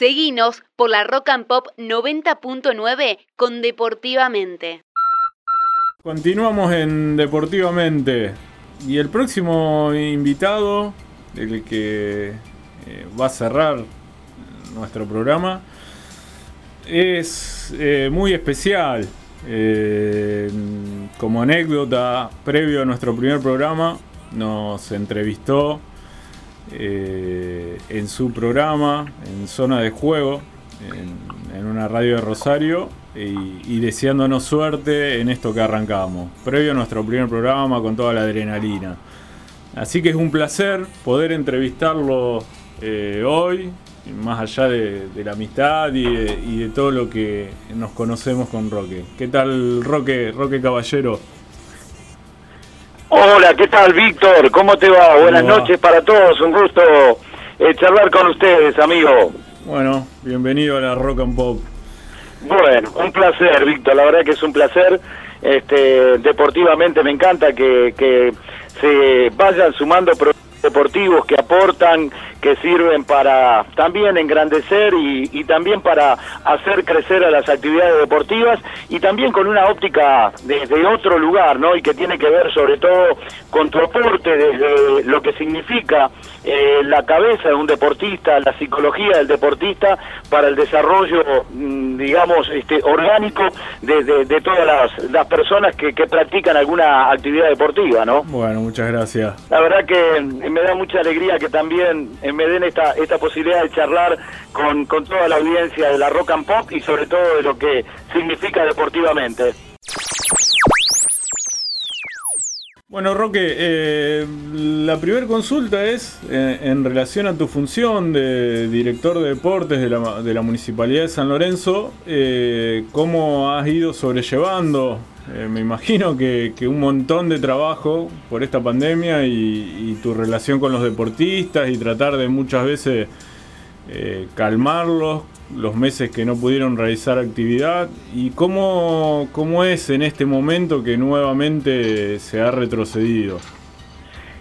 Seguinos por la Rock and Pop 90.9 con Deportivamente. Continuamos en Deportivamente. Y el próximo invitado, el que eh, va a cerrar nuestro programa, es eh, muy especial. Eh, como anécdota, previo a nuestro primer programa, nos entrevistó en su programa, en Zona de Juego, en, una radio de Rosario, y, y, deseándonos suerte en esto que arrancamos, previo a nuestro primer programa con toda la adrenalina. Así que es un placer poder entrevistarlo hoy, más allá de, la amistad y de, todo lo que nos conocemos con Roque. ¿Qué tal, Roque, Roque Caballero? Hola, ¿qué tal, Víctor? ¿Cómo te va? Buenas noches para todos, un gusto eh, charlar con ustedes, amigo. Bueno, bienvenido a la Rock and Pop. Bueno, un placer, Víctor, la verdad que es un placer. Este, deportivamente me encanta que, que se vayan sumando deportivos que aportan, que sirven para también engrandecer y, también para hacer crecer a las actividades deportivas y también con una óptica desde otro lugar, ¿no? Y que tiene que ver sobre todo con tu aporte desde lo que significa eh, la cabeza de un deportista, la psicología del deportista para el desarrollo, mm, digamos, este, orgánico de, de, todas las, las personas que, que practican alguna actividad deportiva, ¿no? Bueno, muchas gracias. La verdad que me da mucha alegría que también eh, me den esta, esta posibilidad de charlar con, con toda la audiencia de la rock and pop y sobre todo de lo que significa deportivamente. Bueno, Roque, eh, la primera consulta es eh, en relación a tu función de director de deportes de la, de la Municipalidad de San Lorenzo, ¿cómo has ido sobrellevando eh, me imagino que, un montón de trabajo por esta pandemia y, tu relación con los deportistas y tratar de muchas veces eh, calmarlos los meses que no pudieron realizar actividad y cómo, cómo es en este momento que nuevamente se ha retrocedido.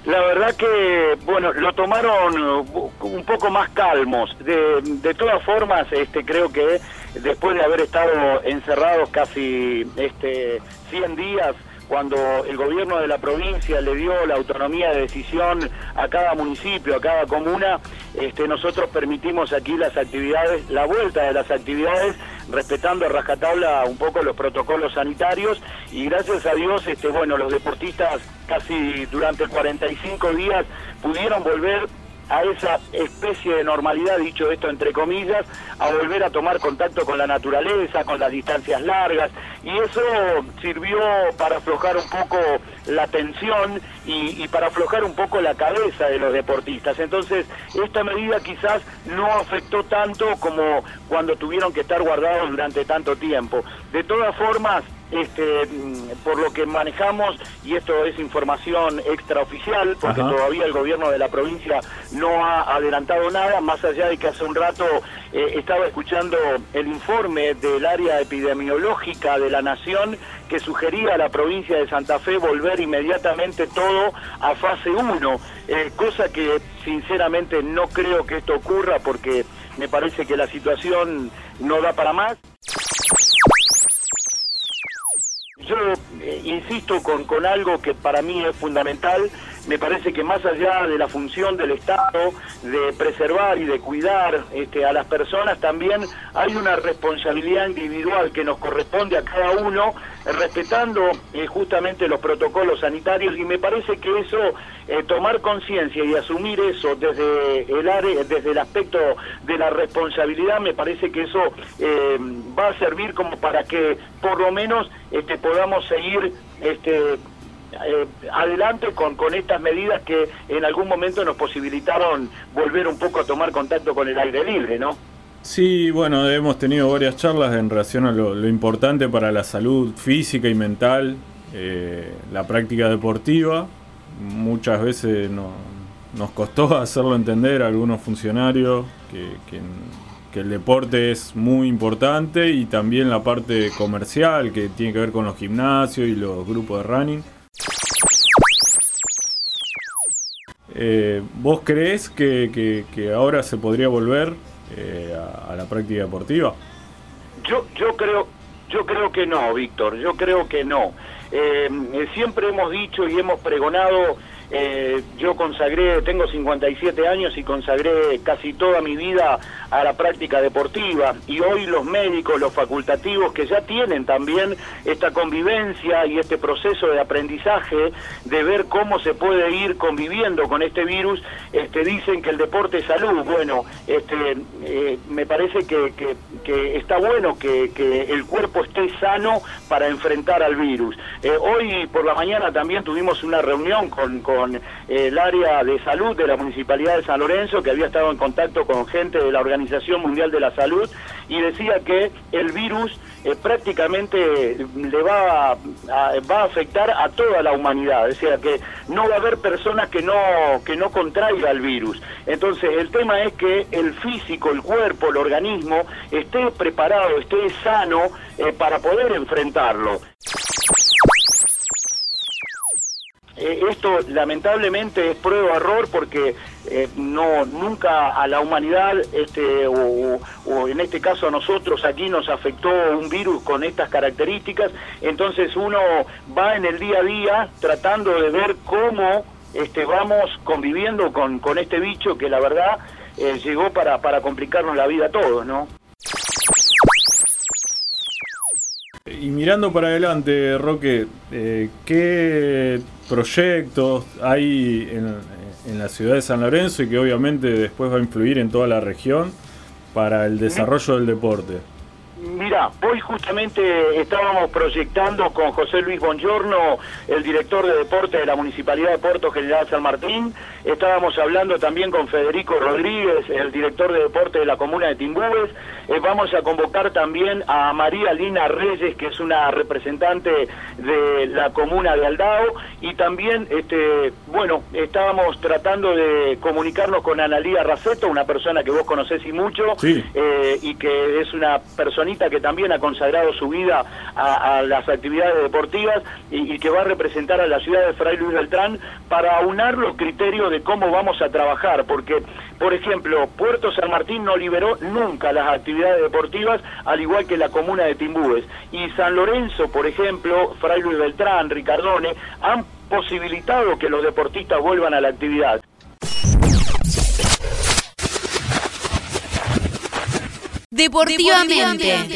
La verdad que, bueno, lo tomaron un poco más calmos. De, de todas formas, este, creo que después de haber estado encerrados casi este 100 días cuando el gobierno de la provincia le dio la autonomía de decisión a cada municipio, a cada comuna, este, nosotros permitimos aquí las actividades, la vuelta de las actividades, respetando a rajatabla un poco los protocolos sanitarios. Y gracias a Dios, este, bueno, los deportistas casi durante 45 días pudieron volver a esa especie de normalidad, dicho esto entre comillas, a volver a tomar contacto con la naturaleza, con las distancias largas, y eso sirvió para aflojar un poco la tensión y, para aflojar un poco la cabeza de los deportistas. Entonces, esta medida quizás no afectó tanto como cuando tuvieron que estar guardados durante tanto tiempo. De todas formas, este, mm, por lo que manejamos, y esto es información extraoficial, porque todavía el gobierno de la provincia no ha adelantado nada, más allá de que hace un rato eh, estaba escuchando el informe del área epidemiológica de la Nación que sugería a la provincia de Santa Fe volver inmediatamente todo a fase 1, eh, cosa que sinceramente no creo que esto ocurra porque me parece que la situación no da para más insisto con, con algo que para mí es fundamental, me parece que más allá de la función del Estado de preservar y de cuidar este, a las personas, también hay una responsabilidad individual que nos corresponde a cada uno, respetando eh, justamente los protocolos sanitarios y me parece que eso, eh, tomar conciencia y asumir eso desde el área, desde el aspecto de la responsabilidad, me parece que eso eh, va a servir como para que por lo menos este, podamos seguir este, eh, adelante con, con estas medidas que en algún momento nos posibilitaron volver un poco a tomar contacto con el aire libre, ¿no? Sí, bueno, hemos tenido varias charlas en relación a lo, importante para la salud física y mental, eh, la práctica deportiva. Muchas veces nos costó hacerlo entender a algunos funcionarios que, que el deporte es muy importante y también la parte comercial que tiene que ver con los gimnasios y los grupos de running. Eh, ¿Vos crees que, ahora se podría volver a, la práctica deportiva? Yo, yo creo, yo creo que no, Víctor. Yo creo que no. siempre hemos dicho y hemos pregonado eh, yo consagré, tengo 57 años y consagré casi toda mi vida a la práctica deportiva y hoy los médicos, los facultativos que ya tienen también esta convivencia y este proceso de aprendizaje de ver cómo se puede ir conviviendo con este virus, este, dicen que el deporte es salud. Bueno, este, eh, me parece que, está bueno que, el cuerpo esté sano para enfrentar al virus. Eh, hoy por la mañana también tuvimos una reunión con eh, el área de salud de la Municipalidad de San Lorenzo, que había estado en contacto con gente de la Organización Mundial de la Salud, y decía que el virus eh, prácticamente le va a, va afectar a toda la humanidad, o sea que no va a haber personas que no, que no contraiga el virus. Entonces el tema es que el físico, el cuerpo, el organismo esté preparado, esté sano eh, para poder enfrentarlo. Eh, esto lamentablemente es prueba error porque eh, no nunca a la humanidad este o, en este caso a nosotros aquí nos afectó un virus con estas características. Entonces uno va en el día a día tratando de ver cómo este vamos conviviendo con, con este bicho que la verdad eh, llegó para, para complicarnos la vida a todos no y mirando para adelante, Roque, eh, ¿qué proyectos hay en, en, la ciudad de San Lorenzo y que obviamente después va a influir en toda la región para el desarrollo del deporte? Mira, hoy justamente estábamos proyectando con José Luis Bongiorno, el director de deporte de la Municipalidad de Puerto General San Martín. Estábamos hablando también con Federico Rodríguez, el director de deporte de la comuna de Timbúes. Eh, vamos a convocar también a María Lina Reyes, que es una representante de la comuna de Aldao. Y también, este, bueno, estábamos tratando de comunicarnos con Analía Raceto, una persona que vos conocés y mucho, eh, y que es una persona que también ha consagrado su vida a, las actividades deportivas y, que va a representar a la ciudad de Fray Luis Beltrán para aunar los criterios de cómo vamos a trabajar, porque, por ejemplo, Puerto San Martín no liberó nunca las actividades deportivas, al igual que la comuna de Timbúes. Y San Lorenzo, por ejemplo, Fray Luis Beltrán, Ricardone, han posibilitado que los deportistas vuelvan a la actividad. Deportivamente.